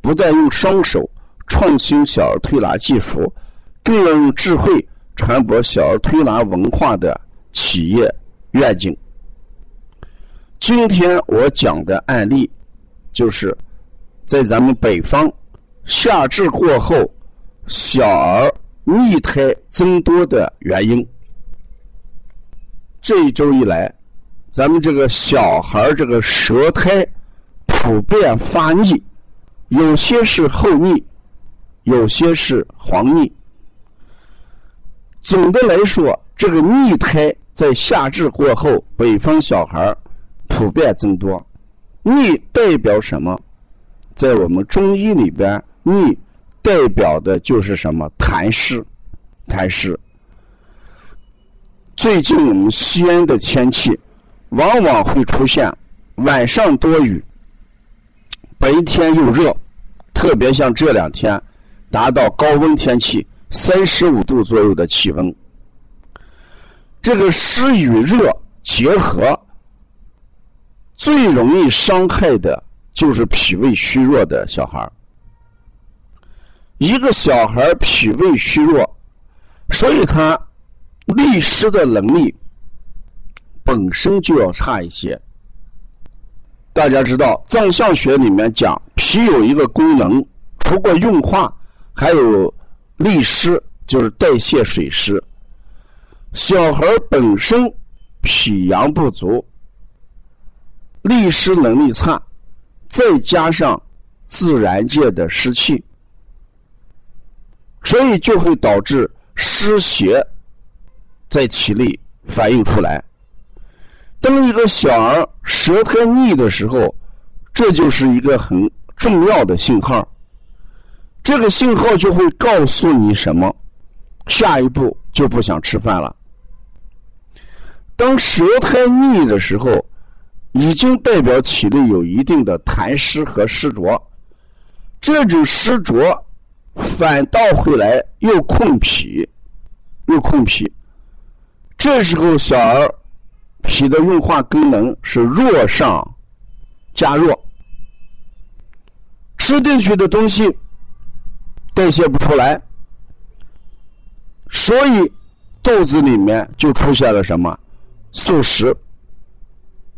不但用双手创新小儿推拿技术，更要用智慧。传播小儿推拿文化的企业愿景。今天我讲的案例，就是在咱们北方夏至过后，小儿逆胎增多的原因。这一周以来，咱们这个小孩这个舌苔普遍发腻，有些是厚腻，有些是黄腻。总的来说，这个腻胎在夏至过后，北方小孩普遍增多。腻代表什么？在我们中医里边，腻代表的就是什么？痰湿，痰湿。最近我们西安的天气，往往会出现晚上多雨，白天又热，特别像这两天，达到高温天气。三十五度左右的气温，这个湿与热结合，最容易伤害的就是脾胃虚弱的小孩一个小孩脾胃虚弱，所以他利湿的能力本身就要差一些。大家知道，藏象学里面讲，脾有一个功能，除过运化，还有。利湿就是代谢水湿，小孩本身脾阳不足，利湿能力差，再加上自然界的湿气，所以就会导致湿邪在体内反映出来。当一个小儿舌苔腻的时候，这就是一个很重要的信号。这个信号就会告诉你什么？下一步就不想吃饭了。当舌苔腻的时候，已经代表体内有一定的痰湿和湿浊。这种湿浊反倒会来又控脾，又控脾。这时候小儿脾的运化功能是弱上加弱，吃进去的东西。代谢不出来，所以肚子里面就出现了什么宿食，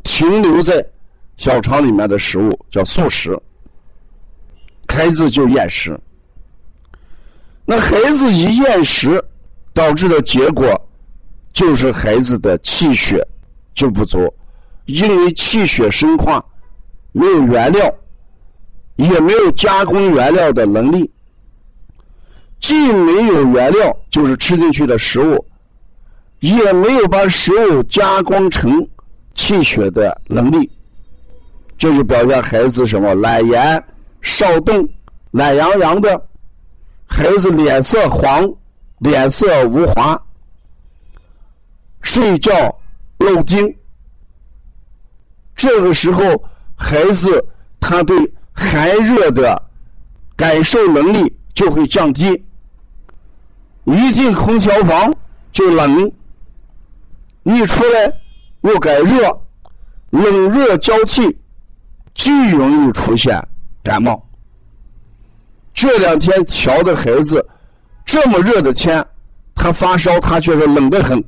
停留在小肠里面的食物叫宿食，孩子就厌食。那孩子一厌食，导致的结果就是孩子的气血就不足，因为气血生化没有原料，也没有加工原料的能力。既没有原料，就是吃进去的食物，也没有把食物加工成气血的能力，这就表现孩子什么懒言少动、懒洋洋的，孩子脸色黄、脸色无华，睡觉漏精。这个时候，孩子他对寒热的感受能力就会降低。一进空调房就冷，一出来又改热，冷热交替，最容易出现感冒。这两天调的孩子，这么热的天，他发烧，他觉得冷得很。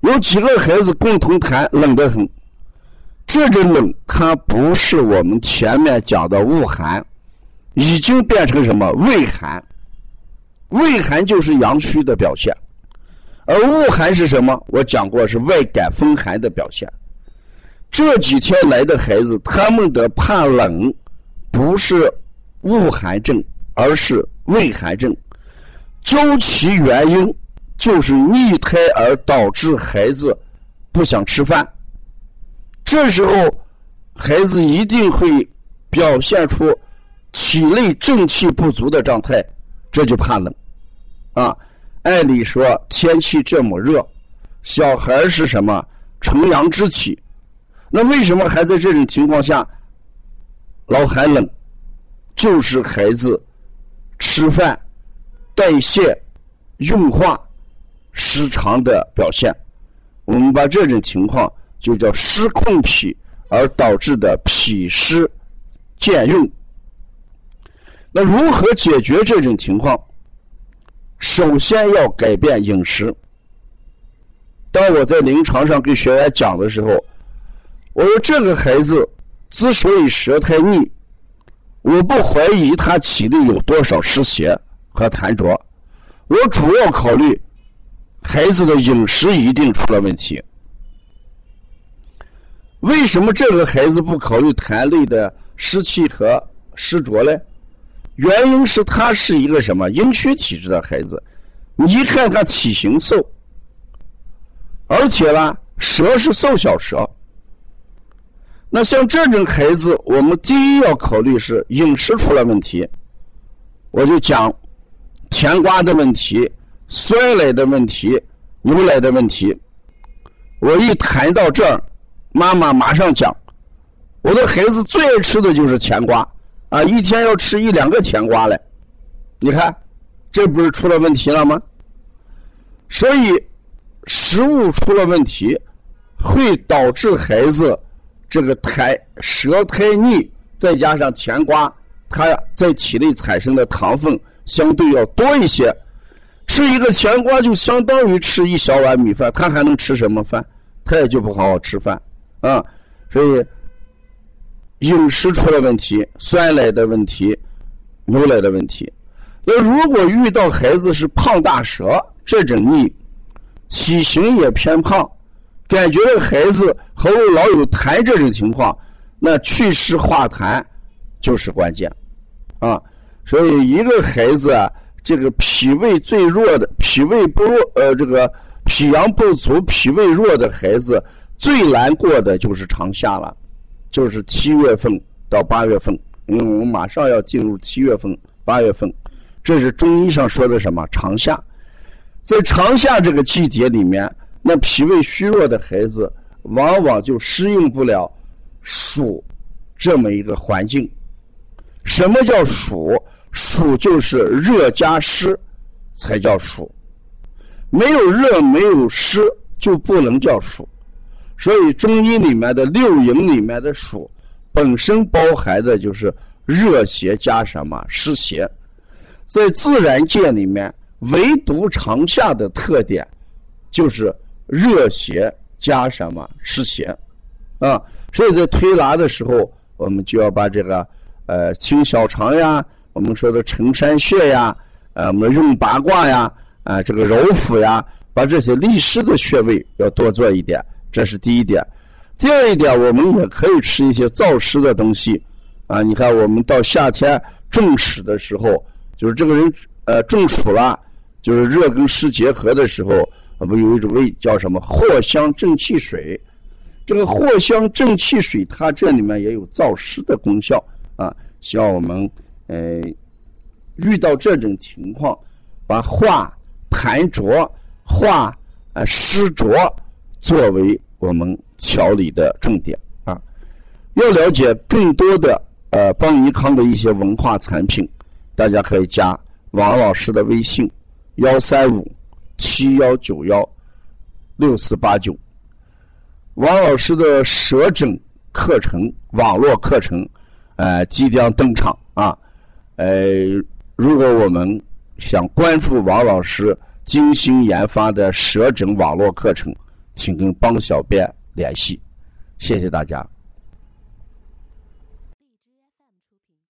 有几个孩子共同谈冷得很，这种冷，它不是我们前面讲的恶寒，已经变成什么胃寒？胃寒就是阳虚的表现，而恶寒是什么？我讲过是外感风寒的表现。这几天来的孩子，他们的怕冷不是恶寒症，而是胃寒症。究其原因，就是逆胎而导致孩子不想吃饭。这时候，孩子一定会表现出体内正气不足的状态，这就怕冷。啊，按理说天气这么热，小孩是什么纯阳之气？那为什么还在这种情况下老寒冷？就是孩子吃饭、代谢、运化失常的表现。我们把这种情况就叫失控脾而导致的脾湿健用。那如何解决这种情况？首先要改变饮食。当我在临床上给学员讲的时候，我说这个孩子之所以舌苔腻，我不怀疑他体内有多少湿邪和痰浊，我主要考虑孩子的饮食一定出了问题。为什么这个孩子不考虑痰内的湿气和湿浊呢？原因是他是一个什么阴虚体质的孩子，你一看他体型瘦，而且呢舌是瘦小舌。那像这种孩子，我们第一要考虑是饮食出了问题。我就讲甜瓜的问题、酸奶的问题、牛奶的问题。我一谈到这儿，妈妈马上讲，我的孩子最爱吃的就是甜瓜。啊，一天要吃一两个甜瓜嘞，你看，这不是出了问题了吗？所以，食物出了问题，会导致孩子这个苔舌苔腻，再加上甜瓜，它在体内产生的糖分相对要多一些。吃一个甜瓜就相当于吃一小碗米饭，他还能吃什么饭？他也就不好好吃饭啊，所以。饮食出了问题，酸奶的问题，牛奶的问题。那如果遇到孩子是胖大舌这种腻，体型也偏胖，感觉这个孩子喉咙老有痰这种情况，那祛湿化痰就是关键啊。所以一个孩子啊，这个脾胃最弱的，脾胃不弱，呃，这个脾阳不足、脾胃弱的孩子，最难过的就是长夏了。就是七月份到八月份，因为我们马上要进入七月份、八月份，这是中医上说的什么长夏。在长夏这个季节里面，那脾胃虚弱的孩子，往往就适应不了暑这么一个环境。什么叫暑？暑就是热加湿，才叫暑。没有热，没有湿，就不能叫暑。所以中医里面的六淫里面的暑，本身包含的就是热邪加什么湿邪，在自然界里面，唯独长夏的特点，就是热邪加什么湿邪，啊，所以在推拿的时候，我们就要把这个呃清小肠呀，我们说的承山穴呀，呃我们用八卦呀，啊这个揉腹呀，把这些利湿的穴位要多做一点。这是第一点，第二一点，我们也可以吃一些燥湿的东西，啊，你看我们到夏天中暑的时候，就是这个人呃中暑了，就是热跟湿结合的时候，不有一种味叫什么藿香正气水，这个藿香正气水它这里面也有燥湿的功效啊，希望我们呃遇到这种情况，把化痰浊、化呃湿浊。作为我们调理的重点啊，要了解更多的呃邦尼康的一些文化产品，大家可以加王老师的微信：幺三五七幺九幺六四八九。王老师的舌诊课程网络课程，呃即将登场啊，呃，如果我们想关注王老师精心研发的舌诊网络课程。请跟帮小编联系，谢谢大家。